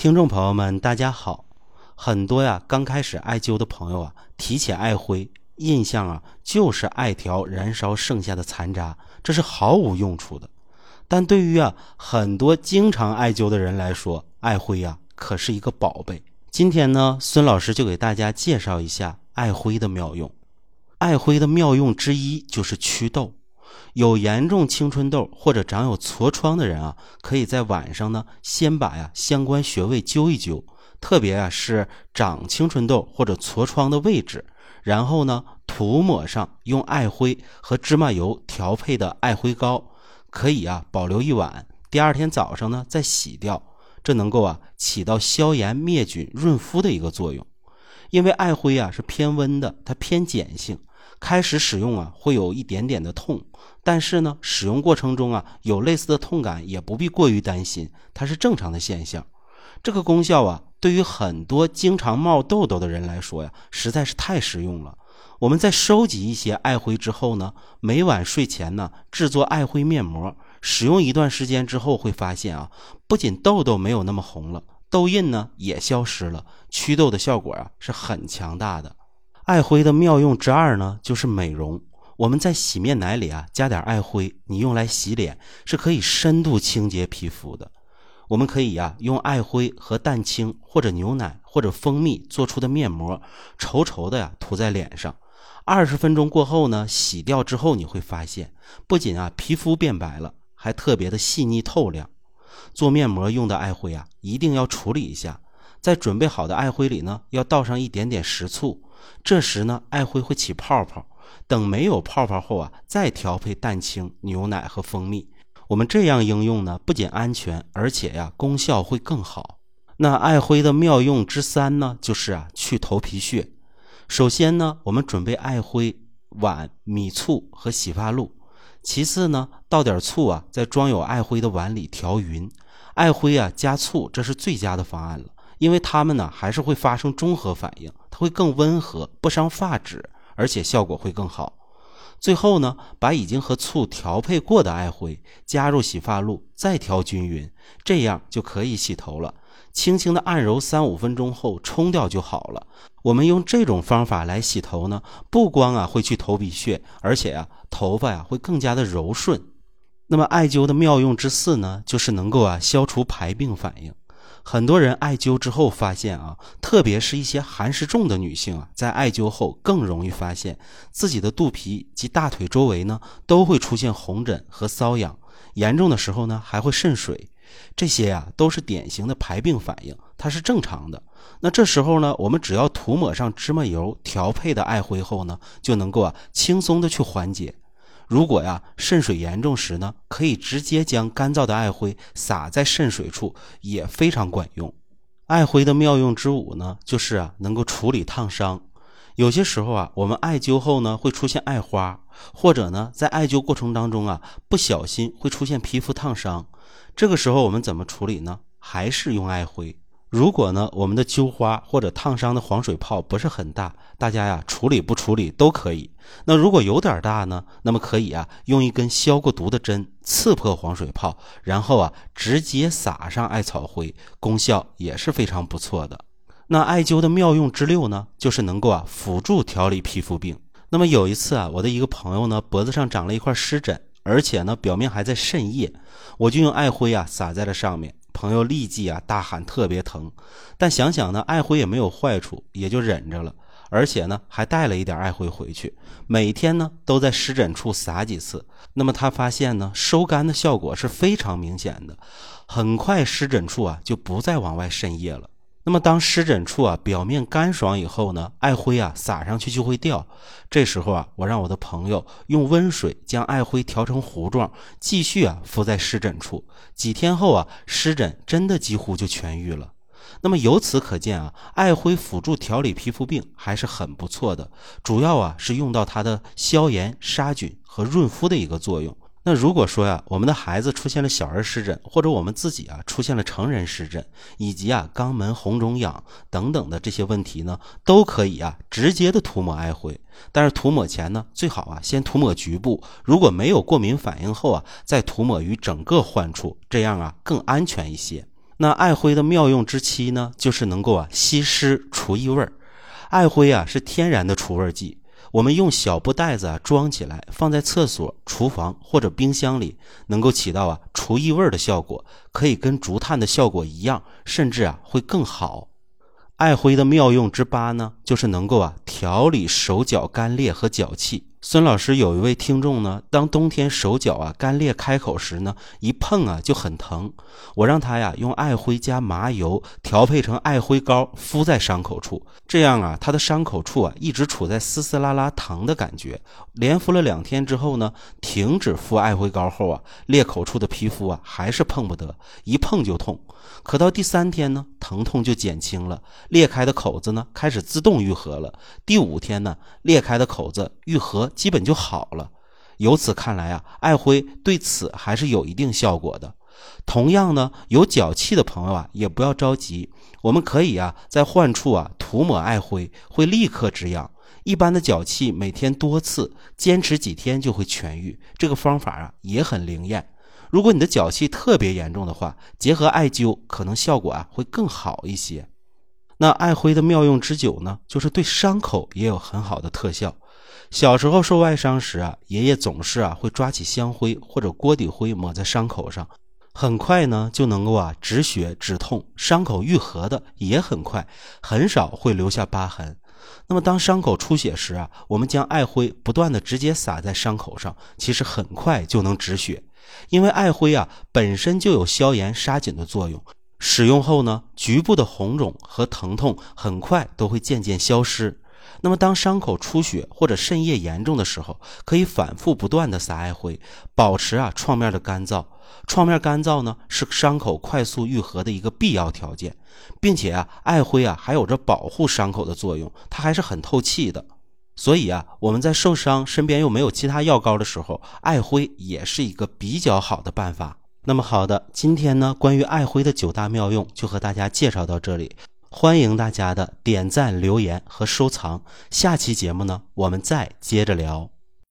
听众朋友们，大家好。很多呀，刚开始艾灸的朋友啊，提起艾灰，印象啊就是艾条燃烧剩下的残渣，这是毫无用处的。但对于啊很多经常艾灸的人来说，艾灰呀可是一个宝贝。今天呢，孙老师就给大家介绍一下艾灰的妙用。艾灰的妙用之一就是祛痘。有严重青春痘或者长有痤疮的人啊，可以在晚上呢，先把呀相关穴位灸一灸，特别啊是长青春痘或者痤疮的位置，然后呢涂抹上用艾灰和芝麻油调配的艾灰膏，可以啊保留一晚，第二天早上呢再洗掉，这能够啊起到消炎灭菌润肤的一个作用。因为艾灰啊是偏温的，它偏碱性。开始使用啊，会有一点点的痛，但是呢，使用过程中啊，有类似的痛感也不必过于担心，它是正常的现象。这个功效啊，对于很多经常冒痘痘的人来说呀，实在是太实用了。我们在收集一些艾灰之后呢，每晚睡前呢，制作艾灰面膜，使用一段时间之后，会发现啊，不仅痘痘没有那么红了，痘印呢也消失了，祛痘的效果啊是很强大的。艾灰的妙用之二呢，就是美容。我们在洗面奶里啊加点艾灰，你用来洗脸是可以深度清洁皮肤的。我们可以呀用艾灰和蛋清或者牛奶或者蜂蜜做出的面膜，稠稠的呀涂在脸上。二十分钟过后呢，洗掉之后你会发现，不仅啊皮肤变白了，还特别的细腻透亮。做面膜用的艾灰啊，一定要处理一下，在准备好的艾灰里呢，要倒上一点点食醋。这时呢，艾灰会起泡泡。等没有泡泡后啊，再调配蛋清、牛奶和蜂蜜。我们这样应用呢，不仅安全，而且呀，功效会更好。那艾灰的妙用之三呢，就是啊，去头皮屑。首先呢，我们准备艾灰、碗、米醋和洗发露。其次呢，倒点醋啊，在装有艾灰的碗里调匀。艾灰啊加醋，这是最佳的方案了。因为它们呢还是会发生中和反应，它会更温和，不伤发质，而且效果会更好。最后呢，把已经和醋调配过的艾灰加入洗发露，再调均匀，这样就可以洗头了。轻轻的按揉三五分钟后冲掉就好了。我们用这种方法来洗头呢，不光啊会去头皮屑，而且呀头发呀会更加的柔顺。那么艾灸的妙用之四呢，就是能够啊消除排病反应。很多人艾灸之后发现啊，特别是一些寒湿重的女性啊，在艾灸后更容易发现自己的肚皮及大腿周围呢都会出现红疹和瘙痒，严重的时候呢还会渗水，这些呀都是典型的排病反应，它是正常的。那这时候呢，我们只要涂抹上芝麻油调配的艾灰后呢，就能够啊轻松的去缓解。如果呀渗水严重时呢，可以直接将干燥的艾灰撒在渗水处，也非常管用。艾灰的妙用之五呢，就是啊能够处理烫伤。有些时候啊，我们艾灸后呢会出现艾花，或者呢在艾灸过程当中啊不小心会出现皮肤烫伤，这个时候我们怎么处理呢？还是用艾灰。如果呢，我们的灸花或者烫伤的黄水泡不是很大，大家呀处理不处理都可以。那如果有点大呢，那么可以啊用一根消过毒的针刺破黄水泡，然后啊直接撒上艾草灰，功效也是非常不错的。那艾灸的妙用之六呢，就是能够啊辅助调理皮肤病。那么有一次啊，我的一个朋友呢脖子上长了一块湿疹，而且呢表面还在渗液，我就用艾灰啊撒在了上面。朋友立即啊大喊特别疼，但想想呢，艾灰也没有坏处，也就忍着了。而且呢，还带了一点艾灰回去，每天呢都在湿疹处撒几次。那么他发现呢，收干的效果是非常明显的，很快湿疹处啊就不再往外渗液了。那么当湿疹处啊表面干爽以后呢，艾灰啊撒上去就会掉。这时候啊，我让我的朋友用温水将艾灰调成糊状，继续啊敷在湿疹处。几天后啊，湿疹真的几乎就痊愈了。那么由此可见啊，艾灰辅助调理皮肤病还是很不错的，主要啊是用到它的消炎、杀菌和润肤的一个作用。那如果说呀，我们的孩子出现了小儿湿疹，或者我们自己啊出现了成人湿疹，以及啊肛门红肿痒等等的这些问题呢，都可以啊直接的涂抹艾灰。但是涂抹前呢，最好啊先涂抹局部，如果没有过敏反应后啊，再涂抹于整个患处，这样啊更安全一些。那艾灰的妙用之七呢，就是能够啊吸湿除异味儿。艾灰啊是天然的除味剂，我们用小布袋子啊装起来，放在厕所、厨房或者冰箱里，能够起到啊除异味的效果，可以跟竹炭的效果一样，甚至啊会更好。艾灰的妙用之八呢，就是能够啊调理手脚干裂和脚气。孙老师有一位听众呢，当冬天手脚啊干裂开口时呢，一碰啊就很疼。我让他呀用艾灰加麻油调配成艾灰膏敷在伤口处，这样啊他的伤口处啊一直处在丝丝拉拉疼的感觉。连敷了两天之后呢，停止敷艾灰膏后啊，裂口处的皮肤啊还是碰不得，一碰就痛。可到第三天呢，疼痛就减轻了，裂开的口子呢开始自动愈合了。第五天呢，裂开的口子愈合。基本就好了。由此看来啊，艾灰对此还是有一定效果的。同样呢，有脚气的朋友啊，也不要着急，我们可以啊在患处啊涂抹艾灰，会立刻止痒。一般的脚气每天多次，坚持几天就会痊愈。这个方法啊也很灵验。如果你的脚气特别严重的话，结合艾灸，可能效果啊会更好一些。那艾灰的妙用之九呢，就是对伤口也有很好的特效。小时候受外伤时啊，爷爷总是啊会抓起香灰或者锅底灰抹在伤口上，很快呢就能够啊止血止痛，伤口愈合的也很快，很少会留下疤痕。那么当伤口出血时啊，我们将艾灰不断的直接撒在伤口上，其实很快就能止血，因为艾灰啊本身就有消炎杀菌的作用，使用后呢，局部的红肿和疼痛很快都会渐渐消失。那么，当伤口出血或者渗液严重的时候，可以反复不断的撒艾灰，保持啊创面的干燥。创面干燥呢，是伤口快速愈合的一个必要条件，并且啊，艾灰啊还有着保护伤口的作用，它还是很透气的。所以啊，我们在受伤身边又没有其他药膏的时候，艾灰也是一个比较好的办法。那么好的，今天呢，关于艾灰的九大妙用就和大家介绍到这里。欢迎大家的点赞、留言和收藏。下期节目呢，我们再接着聊。